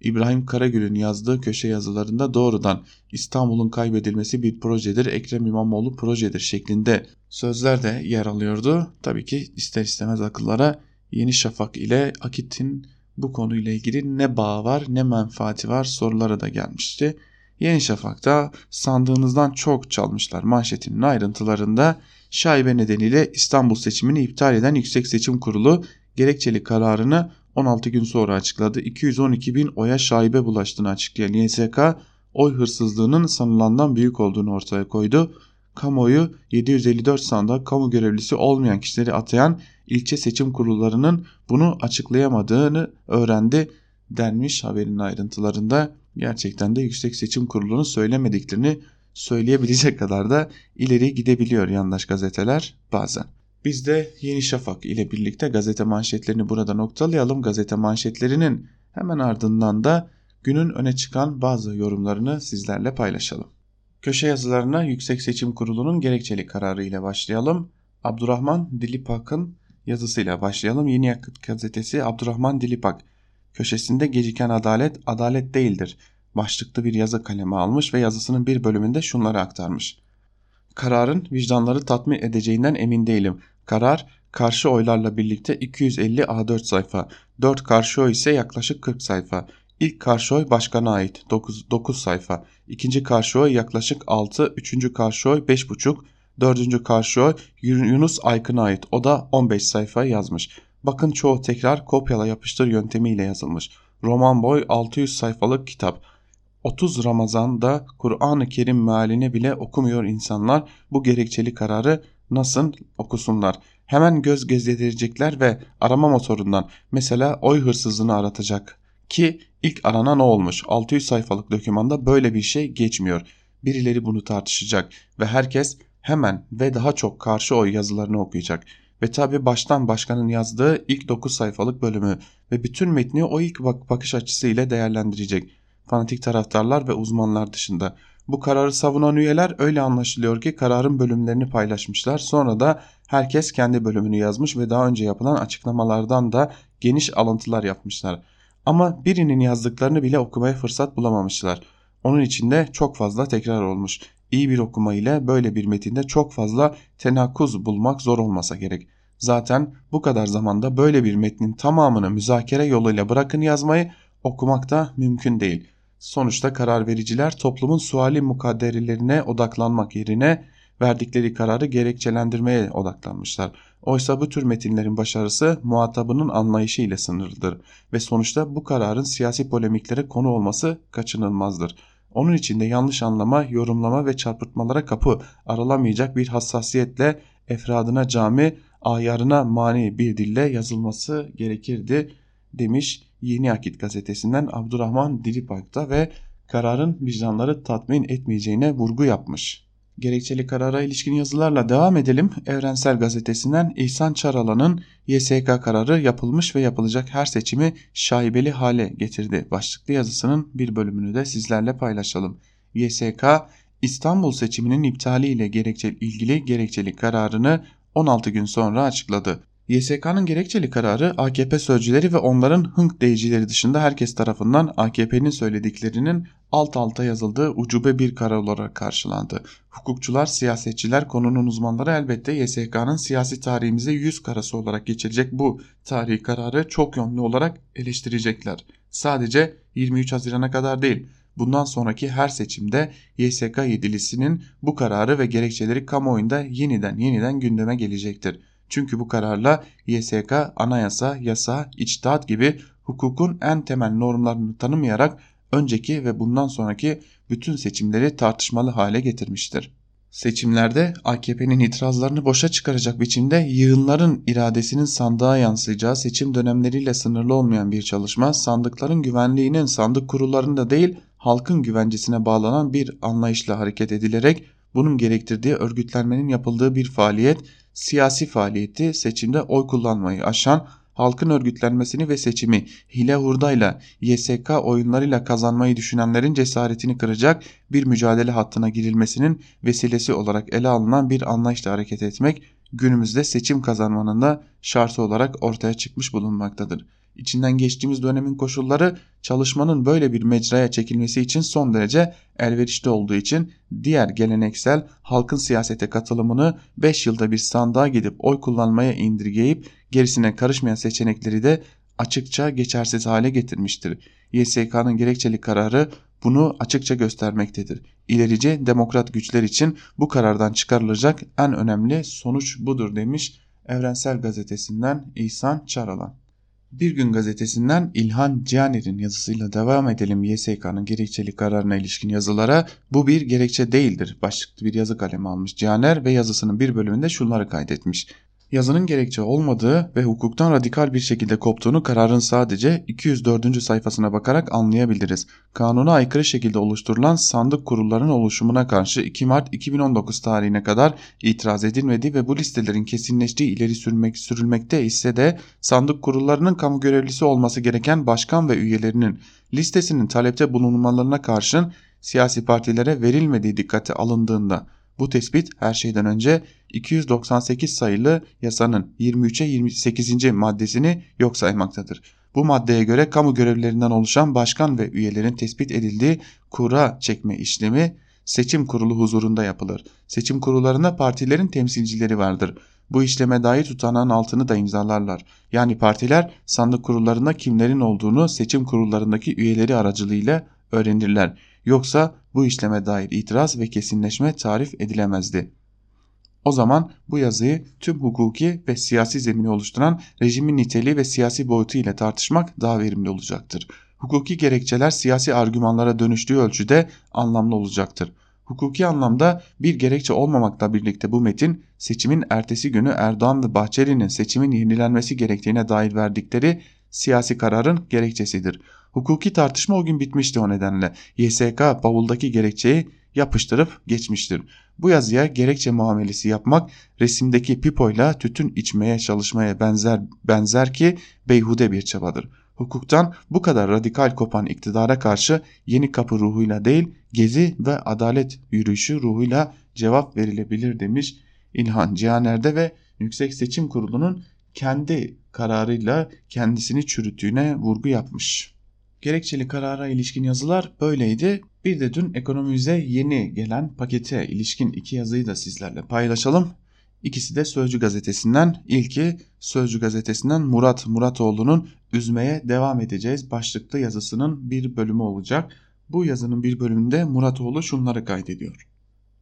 İbrahim Karagül'ün yazdığı köşe yazılarında doğrudan İstanbul'un kaybedilmesi bir projedir, Ekrem İmamoğlu projedir şeklinde sözler de yer alıyordu. Tabii ki ister istemez akıllara Yeni Şafak ile Akit'in bu konuyla ilgili ne bağı var ne menfaati var soruları da gelmişti. Yeni Şafak'ta sandığınızdan çok çalmışlar manşetinin ayrıntılarında şaibe nedeniyle İstanbul seçimini iptal eden Yüksek Seçim Kurulu gerekçeli kararını 16 gün sonra açıkladı. 212 bin oya şaibe bulaştığını açıklayan YSK oy hırsızlığının sanılandan büyük olduğunu ortaya koydu. Kamuoyu 754 sanda kamu görevlisi olmayan kişileri atayan ilçe seçim kurullarının bunu açıklayamadığını öğrendi denmiş haberin ayrıntılarında. Gerçekten de Yüksek Seçim Kurulu'nun söylemediklerini söyleyebilecek kadar da ileri gidebiliyor yandaş gazeteler bazen. Biz de Yeni Şafak ile birlikte gazete manşetlerini burada noktalayalım. Gazete manşetlerinin hemen ardından da günün öne çıkan bazı yorumlarını sizlerle paylaşalım. Köşe yazılarına Yüksek Seçim Kurulu'nun gerekçeli kararı ile başlayalım. Abdurrahman Dilipak'ın yazısıyla başlayalım. Yeni Yakıt gazetesi Abdurrahman Dilipak köşesinde geciken adalet adalet değildir. Başlıklı bir yazı kalemi almış ve yazısının bir bölümünde şunları aktarmış. Kararın vicdanları tatmin edeceğinden emin değilim. Karar karşı oylarla birlikte 250 A4 sayfa, 4 karşı oy ise yaklaşık 40 sayfa. İlk karşı oy başkana ait 9, 9 sayfa, ikinci karşı oy yaklaşık 6, üçüncü karşı oy 5,5, dördüncü karşı oy Yunus Aykın'a ait o da 15 sayfa yazmış. Bakın çoğu tekrar kopyala yapıştır yöntemiyle yazılmış. Roman boy 600 sayfalık kitap. 30 Ramazan'da Kur'an-ı Kerim mealini bile okumuyor insanlar bu gerekçeli kararı nasıl okusunlar. Hemen göz gezdirecekler ve arama motorundan mesela oy hırsızlığını aratacak. Ki ilk arana ne olmuş 600 sayfalık dokümanda böyle bir şey geçmiyor. Birileri bunu tartışacak ve herkes hemen ve daha çok karşı oy yazılarını okuyacak. Ve tabi baştan başkanın yazdığı ilk 9 sayfalık bölümü ve bütün metni o ilk bak bakış açısı ile değerlendirecek. Fanatik taraftarlar ve uzmanlar dışında. Bu kararı savunan üyeler öyle anlaşılıyor ki kararın bölümlerini paylaşmışlar. Sonra da herkes kendi bölümünü yazmış ve daha önce yapılan açıklamalardan da geniş alıntılar yapmışlar. Ama birinin yazdıklarını bile okumaya fırsat bulamamışlar. Onun içinde çok fazla tekrar olmuş. İyi bir okuma ile böyle bir metinde çok fazla tenakuz bulmak zor olmasa gerek. Zaten bu kadar zamanda böyle bir metnin tamamını müzakere yoluyla bırakın yazmayı okumak da mümkün değil. Sonuçta karar vericiler toplumun suali mukadderelerine odaklanmak yerine verdikleri kararı gerekçelendirmeye odaklanmışlar. Oysa bu tür metinlerin başarısı muhatabının anlayışı ile sınırlıdır ve sonuçta bu kararın siyasi polemiklere konu olması kaçınılmazdır. Onun içinde yanlış anlama, yorumlama ve çarpıtmalara kapı aralamayacak bir hassasiyetle efradına cami, ayarına mani bir dille yazılması gerekirdi demiş Yeni Akit gazetesinden Abdurrahman Dilipak'ta ve kararın vicdanları tatmin etmeyeceğine vurgu yapmış. Gerekçeli karara ilişkin yazılarla devam edelim. Evrensel Gazetesi'nden İhsan Çaralan'ın YSK kararı yapılmış ve yapılacak her seçimi şaibeli hale getirdi. Başlıklı yazısının bir bölümünü de sizlerle paylaşalım. YSK İstanbul seçiminin iptali ile gerekçeli, ilgili gerekçeli kararını 16 gün sonra açıkladı. YSK'nın gerekçeli kararı AKP sözcüleri ve onların hınk deyicileri dışında herkes tarafından AKP'nin söylediklerinin alt alta yazıldığı ucube bir karar olarak karşılandı. Hukukçular, siyasetçiler, konunun uzmanları elbette YSK'nın siyasi tarihimize yüz karası olarak geçirecek bu tarihi kararı çok yönlü olarak eleştirecekler. Sadece 23 Haziran'a kadar değil, bundan sonraki her seçimde YSK yedilisinin bu kararı ve gerekçeleri kamuoyunda yeniden yeniden gündeme gelecektir. Çünkü bu kararla YSK anayasa, yasa, içtihat gibi hukukun en temel normlarını tanımayarak önceki ve bundan sonraki bütün seçimleri tartışmalı hale getirmiştir. Seçimlerde AKP'nin itirazlarını boşa çıkaracak biçimde yığınların iradesinin sandığa yansıyacağı seçim dönemleriyle sınırlı olmayan bir çalışma, sandıkların güvenliğinin sandık kurullarında değil halkın güvencesine bağlanan bir anlayışla hareket edilerek bunun gerektirdiği örgütlenmenin yapıldığı bir faaliyet, siyasi faaliyeti seçimde oy kullanmayı aşan halkın örgütlenmesini ve seçimi hile hurdayla, YSK oyunlarıyla kazanmayı düşünenlerin cesaretini kıracak bir mücadele hattına girilmesinin vesilesi olarak ele alınan bir anlayışla hareket etmek günümüzde seçim kazanmanın da şartı olarak ortaya çıkmış bulunmaktadır. İçinden geçtiğimiz dönemin koşulları çalışmanın böyle bir mecraya çekilmesi için son derece elverişli olduğu için diğer geleneksel halkın siyasete katılımını 5 yılda bir sandığa gidip oy kullanmaya indirgeyip gerisine karışmayan seçenekleri de açıkça geçersiz hale getirmiştir. YSK'nın gerekçeli kararı bunu açıkça göstermektedir. İlerici demokrat güçler için bu karardan çıkarılacak en önemli sonuç budur demiş Evrensel Gazetesi'nden İhsan Çaralan. Bir Gün Gazetesi'nden İlhan Cihaner'in yazısıyla devam edelim YSK'nın gerekçeli kararına ilişkin yazılara. Bu bir gerekçe değildir başlıklı bir yazı kalemi almış Cihaner ve yazısının bir bölümünde şunları kaydetmiş yazının gerekçe olmadığı ve hukuktan radikal bir şekilde koptuğunu kararın sadece 204. sayfasına bakarak anlayabiliriz. Kanuna aykırı şekilde oluşturulan sandık kurullarının oluşumuna karşı 2 Mart 2019 tarihine kadar itiraz edilmedi ve bu listelerin kesinleştiği ileri sürmek, sürülmekte ise de sandık kurullarının kamu görevlisi olması gereken başkan ve üyelerinin listesinin talepte bulunmalarına karşın siyasi partilere verilmediği dikkate alındığında bu tespit her şeyden önce 298 sayılı yasanın 23'e 28. maddesini yok saymaktadır. Bu maddeye göre kamu görevlilerinden oluşan başkan ve üyelerin tespit edildiği kura çekme işlemi seçim kurulu huzurunda yapılır. Seçim kurullarında partilerin temsilcileri vardır. Bu işleme dair tutanağın altını da imzalarlar. Yani partiler sandık kurullarında kimlerin olduğunu seçim kurullarındaki üyeleri aracılığıyla öğrenirler. Yoksa bu işleme dair itiraz ve kesinleşme tarif edilemezdi. O zaman bu yazıyı tüm hukuki ve siyasi zemini oluşturan rejimin niteliği ve siyasi boyutu ile tartışmak daha verimli olacaktır. Hukuki gerekçeler siyasi argümanlara dönüştüğü ölçüde anlamlı olacaktır. Hukuki anlamda bir gerekçe olmamakla birlikte bu metin seçimin ertesi günü Erdoğan ve Bahçeli'nin seçimin yenilenmesi gerektiğine dair verdikleri siyasi kararın gerekçesidir. Hukuki tartışma o gün bitmişti o nedenle. YSK bavuldaki gerekçeyi yapıştırıp geçmiştir. Bu yazıya gerekçe muamelesi yapmak resimdeki pipoyla tütün içmeye çalışmaya benzer benzer ki beyhude bir çabadır. Hukuktan bu kadar radikal kopan iktidara karşı yeni kapı ruhuyla değil gezi ve adalet yürüyüşü ruhuyla cevap verilebilir demiş İlhan Cihaner'de ve Yüksek Seçim Kurulu'nun kendi kararıyla kendisini çürüttüğüne vurgu yapmış. Gerekçeli karara ilişkin yazılar böyleydi. Bir de dün ekonomimize yeni gelen pakete ilişkin iki yazıyı da sizlerle paylaşalım. İkisi de Sözcü gazetesinden. İlki Sözcü gazetesinden Murat Muratoğlu'nun Üzmeye Devam Edeceğiz başlıklı yazısının bir bölümü olacak. Bu yazının bir bölümünde Muratoğlu şunları kaydediyor.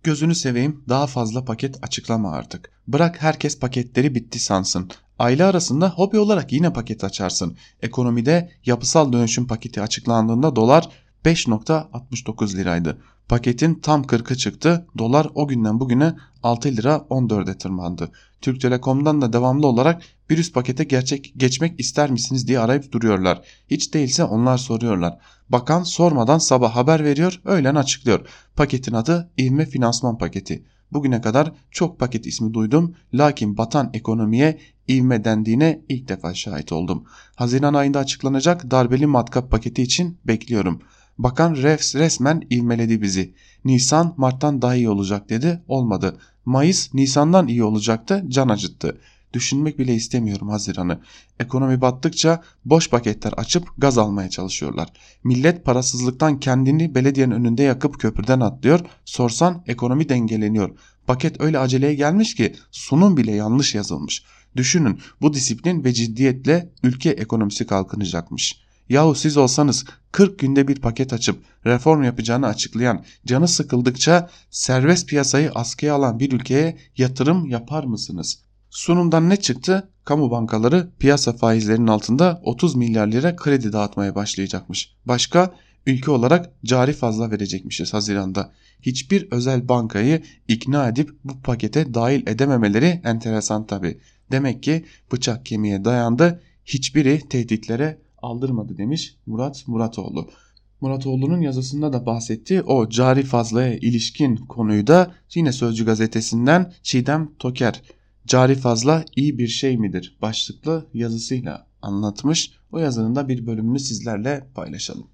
Gözünü seveyim daha fazla paket açıklama artık. Bırak herkes paketleri bitti sansın. Aile arasında hobi olarak yine paket açarsın. Ekonomide yapısal dönüşüm paketi açıklandığında dolar 5.69 liraydı. Paketin tam 40'ı çıktı. Dolar o günden bugüne 6 lira 14'e tırmandı. Türk Telekom'dan da devamlı olarak bir üst pakete gerçek geçmek ister misiniz diye arayıp duruyorlar. Hiç değilse onlar soruyorlar. Bakan sormadan sabah haber veriyor, öğlen açıklıyor. Paketin adı ivme finansman paketi. Bugüne kadar çok paket ismi duydum lakin batan ekonomiye ivme dendiğine ilk defa şahit oldum. Haziran ayında açıklanacak darbeli matkap paketi için bekliyorum. Bakan res resmen ivmeledi bizi. Nisan Mart'tan daha iyi olacak dedi. Olmadı. Mayıs Nisan'dan iyi olacaktı. Can acıttı. Düşünmek bile istemiyorum Haziran'ı. Ekonomi battıkça boş paketler açıp gaz almaya çalışıyorlar. Millet parasızlıktan kendini belediyenin önünde yakıp köprüden atlıyor. Sorsan ekonomi dengeleniyor. Paket öyle aceleye gelmiş ki sunum bile yanlış yazılmış. Düşünün bu disiplin ve ciddiyetle ülke ekonomisi kalkınacakmış. Yahu siz olsanız 40 günde bir paket açıp reform yapacağını açıklayan, canı sıkıldıkça serbest piyasayı askıya alan bir ülkeye yatırım yapar mısınız? Sunumdan ne çıktı? Kamu bankaları piyasa faizlerinin altında 30 milyar lira kredi dağıtmaya başlayacakmış. Başka ülke olarak cari fazla verecekmişiz Haziran'da. Hiçbir özel bankayı ikna edip bu pakete dahil edememeleri enteresan tabi. Demek ki bıçak kemiğe dayandı hiçbiri tehditlere aldırmadı demiş Murat Muratoğlu. Muratoğlu'nun yazısında da bahsettiği o cari fazlaya ilişkin konuyu da yine Sözcü gazetesinden Çiğdem Toker Cari fazla iyi bir şey midir başlıklı yazısıyla anlatmış. O yazının da bir bölümünü sizlerle paylaşalım.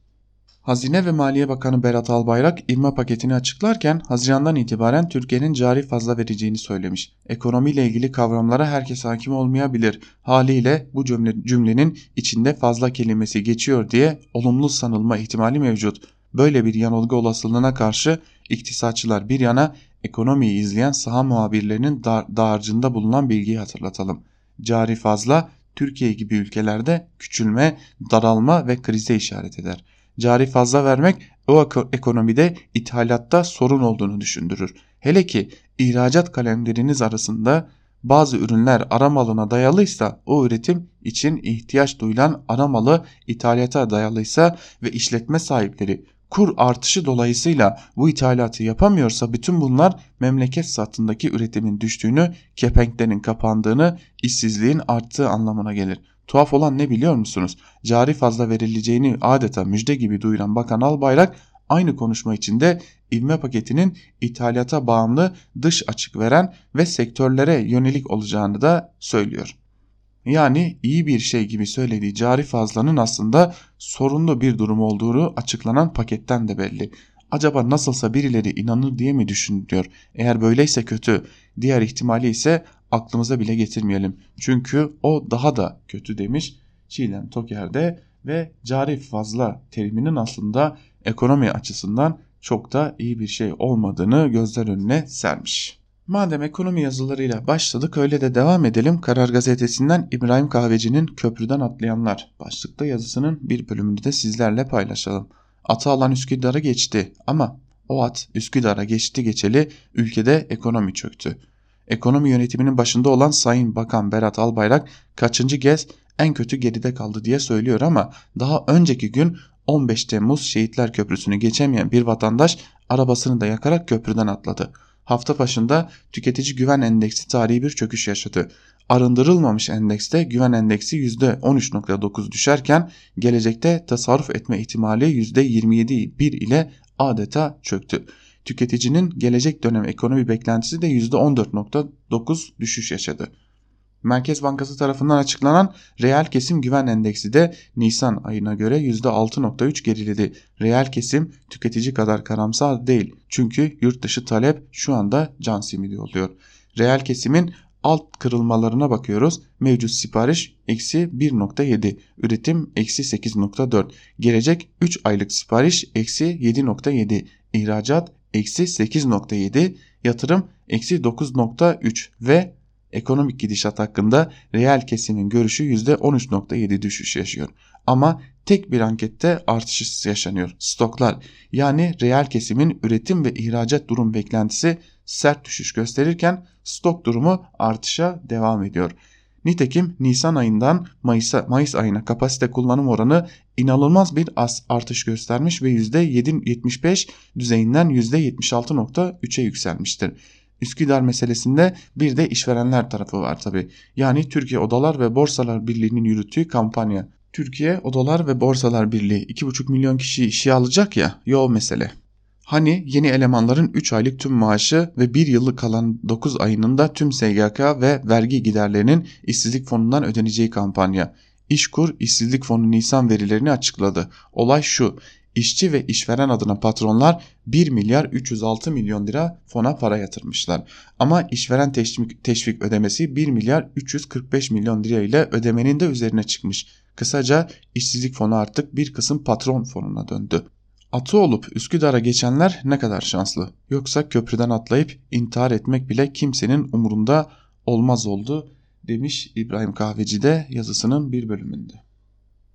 Hazine ve Maliye Bakanı Berat Albayrak ivme paketini açıklarken Haziran'dan itibaren Türkiye'nin cari fazla vereceğini söylemiş. Ekonomiyle ilgili kavramlara herkes hakim olmayabilir. Haliyle bu cümle, cümlenin içinde fazla kelimesi geçiyor diye olumlu sanılma ihtimali mevcut. Böyle bir yanılgı olasılığına karşı iktisatçılar bir yana ekonomiyi izleyen saha muhabirlerinin dar, dağarcığında bulunan bilgiyi hatırlatalım. Cari fazla Türkiye gibi ülkelerde küçülme, daralma ve krize işaret eder cari fazla vermek o ekonomide ithalatta sorun olduğunu düşündürür. Hele ki ihracat kalemleriniz arasında bazı ürünler ara malına dayalıysa o üretim için ihtiyaç duyulan ara malı ithalata dayalıysa ve işletme sahipleri kur artışı dolayısıyla bu ithalatı yapamıyorsa bütün bunlar memleket satındaki üretimin düştüğünü, kepenklerin kapandığını, işsizliğin arttığı anlamına gelir. Tuhaf olan ne biliyor musunuz? Cari fazla verileceğini adeta müjde gibi duyuran Bakan Albayrak aynı konuşma içinde ivme paketinin ithalata bağımlı dış açık veren ve sektörlere yönelik olacağını da söylüyor. Yani iyi bir şey gibi söylediği cari fazlanın aslında sorunlu bir durum olduğu açıklanan paketten de belli. Acaba nasılsa birileri inanır diye mi düşünüyor? Eğer böyleyse kötü. Diğer ihtimali ise aklımıza bile getirmeyelim. Çünkü o daha da kötü demiş Çiğdem Toker'de ve cari fazla teriminin aslında ekonomi açısından çok da iyi bir şey olmadığını gözler önüne sermiş. Madem ekonomi yazılarıyla başladık öyle de devam edelim. Karar Gazetesi'nden İbrahim Kahveci'nin Köprüden Atlayanlar başlıkta yazısının bir bölümünü de sizlerle paylaşalım. Atı alan Üsküdar'ı geçti ama o at Üsküdar'a geçti geçeli ülkede ekonomi çöktü. Ekonomi yönetiminin başında olan Sayın Bakan Berat Albayrak kaçıncı kez en kötü geride kaldı diye söylüyor ama daha önceki gün 15 Temmuz Şehitler Köprüsü'nü geçemeyen bir vatandaş arabasını da yakarak köprüden atladı. Hafta başında tüketici güven endeksi tarihi bir çöküş yaşadı. Arındırılmamış endekste güven endeksi %13.9 düşerken gelecekte tasarruf etme ihtimali %27.1 ile adeta çöktü. Tüketicinin gelecek dönem ekonomi beklentisi de %14.9 düşüş yaşadı. Merkez Bankası tarafından açıklanan reel kesim güven endeksi de Nisan ayına göre %6.3 geriledi. Reel kesim tüketici kadar karamsar değil çünkü yurt dışı talep şu anda can simidi oluyor. Reel kesimin alt kırılmalarına bakıyoruz. Mevcut sipariş eksi 1.7, üretim eksi 8.4, gelecek 3 aylık sipariş eksi 7.7, ihracat eksi 8.7, yatırım eksi 9.3 ve ekonomik gidişat hakkında reel kesimin görüşü %13.7 düşüş yaşıyor. Ama tek bir ankette artış yaşanıyor. Stoklar yani reel kesimin üretim ve ihracat durum beklentisi sert düşüş gösterirken stok durumu artışa devam ediyor. Nitekim Nisan ayından Mayıs'a, Mayıs ayına kapasite kullanım oranı inanılmaz bir az artış göstermiş ve %75 düzeyinden %76.3'e yükselmiştir. Üsküdar meselesinde bir de işverenler tarafı var tabi. Yani Türkiye Odalar ve Borsalar Birliği'nin yürüttüğü kampanya. Türkiye Odalar ve Borsalar Birliği 2,5 milyon kişi işe alacak ya, yo mesele. Hani yeni elemanların 3 aylık tüm maaşı ve 1 yıllık kalan 9 ayının da tüm SGK ve vergi giderlerinin işsizlik fonundan ödeneceği kampanya. İşkur işsizlik fonu Nisan verilerini açıkladı. Olay şu. İşçi ve işveren adına patronlar 1 milyar 306 milyon lira fona para yatırmışlar. Ama işveren teşvik, teşvik ödemesi 1 milyar 345 milyon lira ile ödemenin de üzerine çıkmış. Kısaca işsizlik fonu artık bir kısım patron fonuna döndü. Atı olup Üsküdar'a geçenler ne kadar şanslı. Yoksa köprüden atlayıp intihar etmek bile kimsenin umurunda olmaz oldu demiş İbrahim Kahveci de yazısının bir bölümünde.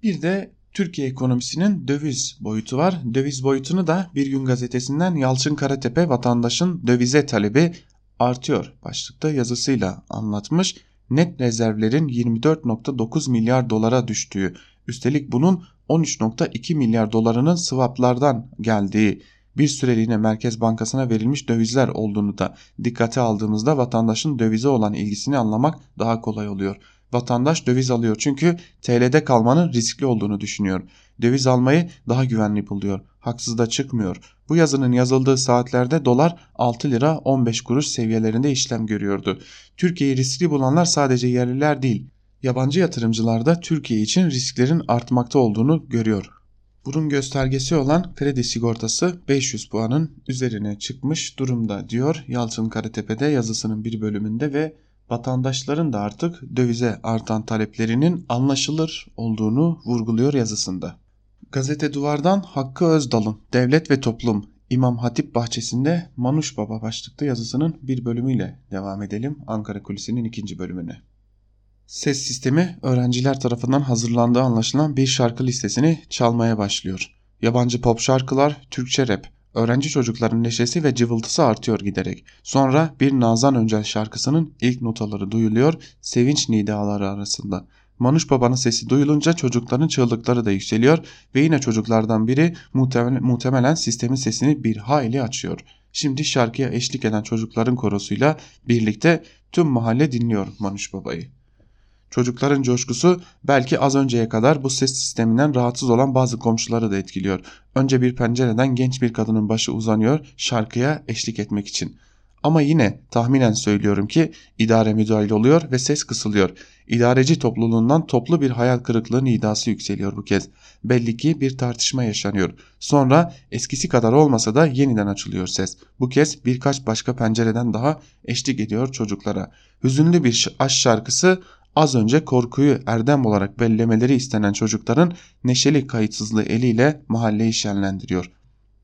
Bir de Türkiye ekonomisinin döviz boyutu var. Döviz boyutunu da Bir Gün Gazetesi'nden Yalçın Karatepe vatandaşın dövize talebi artıyor başlıkta yazısıyla anlatmış. Net rezervlerin 24.9 milyar dolara düştüğü, üstelik bunun 13.2 milyar dolarının swaplardan geldiği bir süreliğine Merkez Bankası'na verilmiş dövizler olduğunu da dikkate aldığımızda vatandaşın dövize olan ilgisini anlamak daha kolay oluyor. Vatandaş döviz alıyor çünkü TL'de kalmanın riskli olduğunu düşünüyor. Döviz almayı daha güvenli buluyor. haksız da çıkmıyor. Bu yazının yazıldığı saatlerde dolar 6 lira 15 kuruş seviyelerinde işlem görüyordu. Türkiye'yi riskli bulanlar sadece yerliler değil, yabancı yatırımcılar da Türkiye için risklerin artmakta olduğunu görüyor. Bunun göstergesi olan kredi sigortası 500 puanın üzerine çıkmış durumda diyor Yalçın Karatepe'de yazısının bir bölümünde ve vatandaşların da artık dövize artan taleplerinin anlaşılır olduğunu vurguluyor yazısında. Gazete Duvar'dan Hakkı Özdal'ın Devlet ve Toplum İmam Hatip Bahçesi'nde Manuş Baba başlıklı yazısının bir bölümüyle devam edelim Ankara Kulisi'nin ikinci bölümüne. Ses sistemi öğrenciler tarafından hazırlandığı anlaşılan bir şarkı listesini çalmaya başlıyor. Yabancı pop şarkılar, Türkçe rap, öğrenci çocukların neşesi ve cıvıltısı artıyor giderek. Sonra bir Nazan Öncel şarkısının ilk notaları duyuluyor sevinç nidaları arasında. Manuş Baba'nın sesi duyulunca çocukların çığlıkları da yükseliyor ve yine çocuklardan biri muhtemelen, sistemin sesini bir hayli açıyor. Şimdi şarkıya eşlik eden çocukların korosuyla birlikte tüm mahalle dinliyor Manuş Baba'yı. Çocukların coşkusu belki az önceye kadar bu ses sisteminden rahatsız olan bazı komşuları da etkiliyor. Önce bir pencereden genç bir kadının başı uzanıyor şarkıya eşlik etmek için. Ama yine tahminen söylüyorum ki idare müdahil oluyor ve ses kısılıyor. İdareci topluluğundan toplu bir hayal kırıklığı nidası yükseliyor bu kez. Belli ki bir tartışma yaşanıyor. Sonra eskisi kadar olmasa da yeniden açılıyor ses. Bu kez birkaç başka pencereden daha eşlik ediyor çocuklara. Hüzünlü bir aşk şarkısı Az önce korkuyu erdem olarak bellemeleri istenen çocukların neşeli kayıtsızlığı eliyle mahalleyi şenlendiriyor.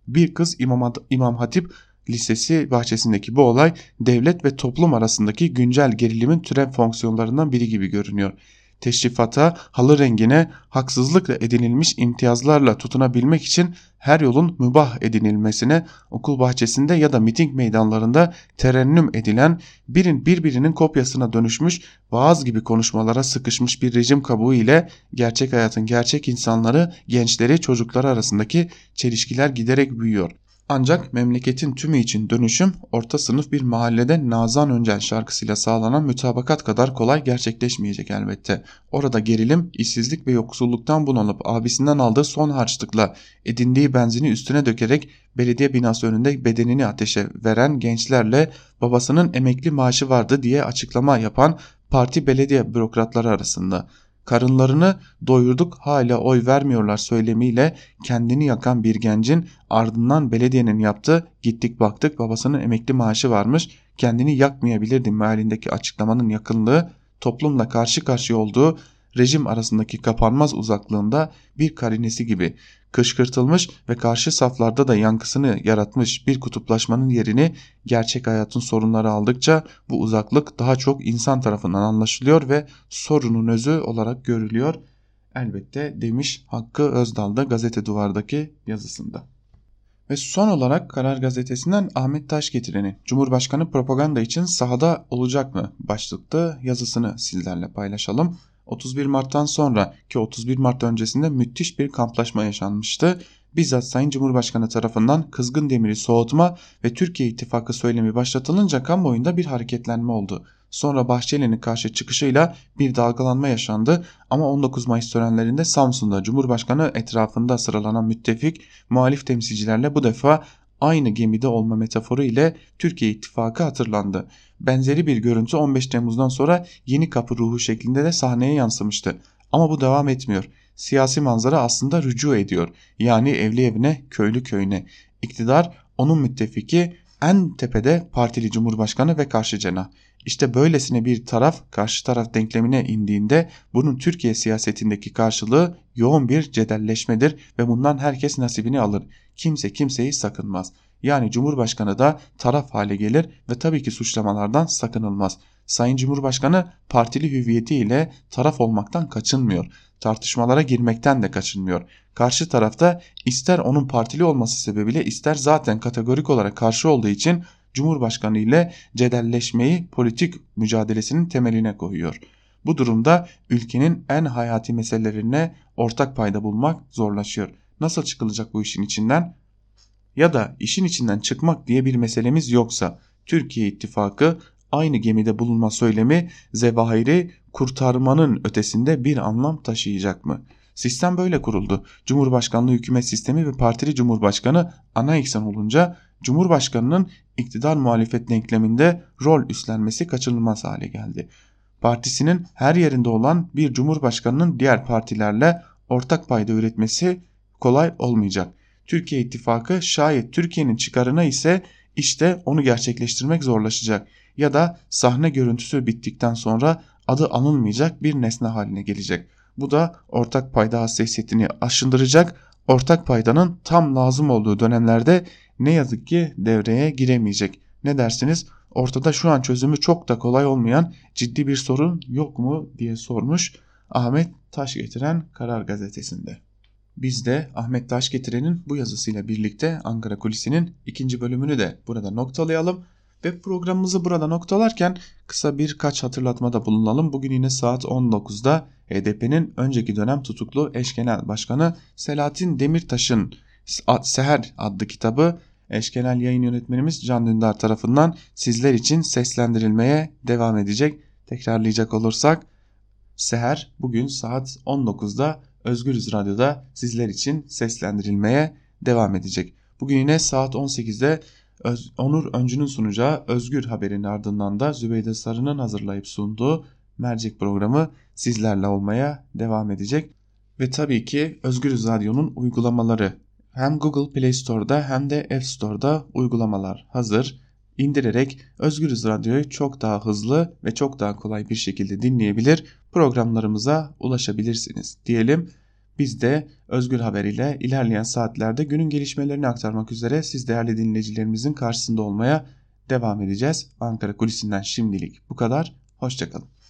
Bir kız İmam, İmam Hatip Lisesi bahçesindeki bu olay devlet ve toplum arasındaki güncel gerilimin türev fonksiyonlarından biri gibi görünüyor teşrifata, halı rengine, haksızlıkla edinilmiş imtiyazlarla tutunabilmek için her yolun mübah edinilmesine, okul bahçesinde ya da miting meydanlarında terennüm edilen, birin birbirinin kopyasına dönüşmüş, vaaz gibi konuşmalara sıkışmış bir rejim kabuğu ile gerçek hayatın gerçek insanları, gençleri, çocukları arasındaki çelişkiler giderek büyüyor. Ancak memleketin tümü için dönüşüm orta sınıf bir mahallede Nazan Öncel şarkısıyla sağlanan mütabakat kadar kolay gerçekleşmeyecek elbette. Orada gerilim, işsizlik ve yoksulluktan bunalıp abisinden aldığı son harçlıkla edindiği benzini üstüne dökerek belediye binası önünde bedenini ateşe veren gençlerle babasının emekli maaşı vardı diye açıklama yapan parti belediye bürokratları arasında karınlarını doyurduk hala oy vermiyorlar söylemiyle kendini yakan bir gencin ardından belediyenin yaptığı gittik baktık babasının emekli maaşı varmış kendini yakmayabilirdi mealindeki açıklamanın yakınlığı toplumla karşı karşıya olduğu rejim arasındaki kapanmaz uzaklığında bir karinesi gibi kışkırtılmış ve karşı saflarda da yankısını yaratmış bir kutuplaşmanın yerini gerçek hayatın sorunları aldıkça bu uzaklık daha çok insan tarafından anlaşılıyor ve sorunun özü olarak görülüyor. Elbette demiş Hakkı Özdal da gazete duvardaki yazısında. Ve son olarak Karar Gazetesi'nden Ahmet Taş getirenin Cumhurbaşkanı propaganda için sahada olacak mı başlıklı yazısını sizlerle paylaşalım. 31 Mart'tan sonra ki 31 Mart öncesinde müthiş bir kamplaşma yaşanmıştı. Bizzat Sayın Cumhurbaşkanı tarafından kızgın demiri soğutma ve Türkiye İttifakı söylemi başlatılınca kamuoyunda bir hareketlenme oldu. Sonra Bahçeli'nin karşı çıkışıyla bir dalgalanma yaşandı ama 19 Mayıs törenlerinde Samsun'da Cumhurbaşkanı etrafında sıralanan müttefik muhalif temsilcilerle bu defa aynı gemide olma metaforu ile Türkiye İttifakı hatırlandı. Benzeri bir görüntü 15 Temmuz'dan sonra yeni kapı ruhu şeklinde de sahneye yansımıştı. Ama bu devam etmiyor. Siyasi manzara aslında rücu ediyor. Yani evli evine, köylü köyüne. İktidar onun müttefiki en tepede partili cumhurbaşkanı ve karşı cenah. İşte böylesine bir taraf karşı taraf denklemine indiğinde bunun Türkiye siyasetindeki karşılığı yoğun bir cedelleşmedir ve bundan herkes nasibini alır. Kimse kimseyi sakınmaz. Yani Cumhurbaşkanı da taraf hale gelir ve tabii ki suçlamalardan sakınılmaz. Sayın Cumhurbaşkanı partili hüviyetiyle taraf olmaktan kaçınmıyor. Tartışmalara girmekten de kaçınmıyor. Karşı tarafta ister onun partili olması sebebiyle ister zaten kategorik olarak karşı olduğu için Cumhurbaşkanı ile cedelleşmeyi politik mücadelesinin temeline koyuyor. Bu durumda ülkenin en hayati meselelerine ortak payda bulmak zorlaşıyor. Nasıl çıkılacak bu işin içinden? Ya da işin içinden çıkmak diye bir meselemiz yoksa Türkiye İttifakı aynı gemide bulunma söylemi zevahiri kurtarmanın ötesinde bir anlam taşıyacak mı? Sistem böyle kuruldu. Cumhurbaşkanlığı hükümet sistemi ve partili cumhurbaşkanı ana eksen olunca Cumhurbaşkanının iktidar muhalefet denkleminde rol üstlenmesi kaçınılmaz hale geldi. Partisinin her yerinde olan bir cumhurbaşkanının diğer partilerle ortak payda üretmesi kolay olmayacak. Türkiye ittifakı şayet Türkiye'nin çıkarına ise işte onu gerçekleştirmek zorlaşacak ya da sahne görüntüsü bittikten sonra adı anılmayacak bir nesne haline gelecek. Bu da ortak payda hassasiyetini aşındıracak, ortak paydanın tam lazım olduğu dönemlerde ne yazık ki devreye giremeyecek. Ne dersiniz? Ortada şu an çözümü çok da kolay olmayan ciddi bir sorun yok mu diye sormuş Ahmet Taş getiren Karar Gazetesi'nde. Biz de Ahmet Taş getirenin bu yazısıyla birlikte Ankara Kulisi'nin ikinci bölümünü de burada noktalayalım. Ve programımızı burada noktalarken kısa birkaç hatırlatmada bulunalım. Bugün yine saat 19'da HDP'nin önceki dönem tutuklu eş genel başkanı Selahattin Demirtaş'ın Seher adlı kitabı eş genel yayın yönetmenimiz Can Dündar tarafından sizler için seslendirilmeye devam edecek. Tekrarlayacak olursak Seher bugün saat 19'da Özgürüz Radyo'da sizler için seslendirilmeye devam edecek. Bugün yine saat 18'de Öz, Onur Öncü'nün sunacağı Özgür Haber'in ardından da Zübeyde Sarı'nın hazırlayıp sunduğu mercek programı sizlerle olmaya devam edecek. Ve tabii ki Özgürüz Radyo'nun uygulamaları hem Google Play Store'da hem de App Store'da uygulamalar hazır. İndirerek Özgürüz Radyo'yu çok daha hızlı ve çok daha kolay bir şekilde dinleyebilir, programlarımıza ulaşabilirsiniz diyelim. Biz de Özgür Haber ile ilerleyen saatlerde günün gelişmelerini aktarmak üzere siz değerli dinleyicilerimizin karşısında olmaya devam edeceğiz. Ankara Kulisi'nden şimdilik bu kadar. Hoşçakalın.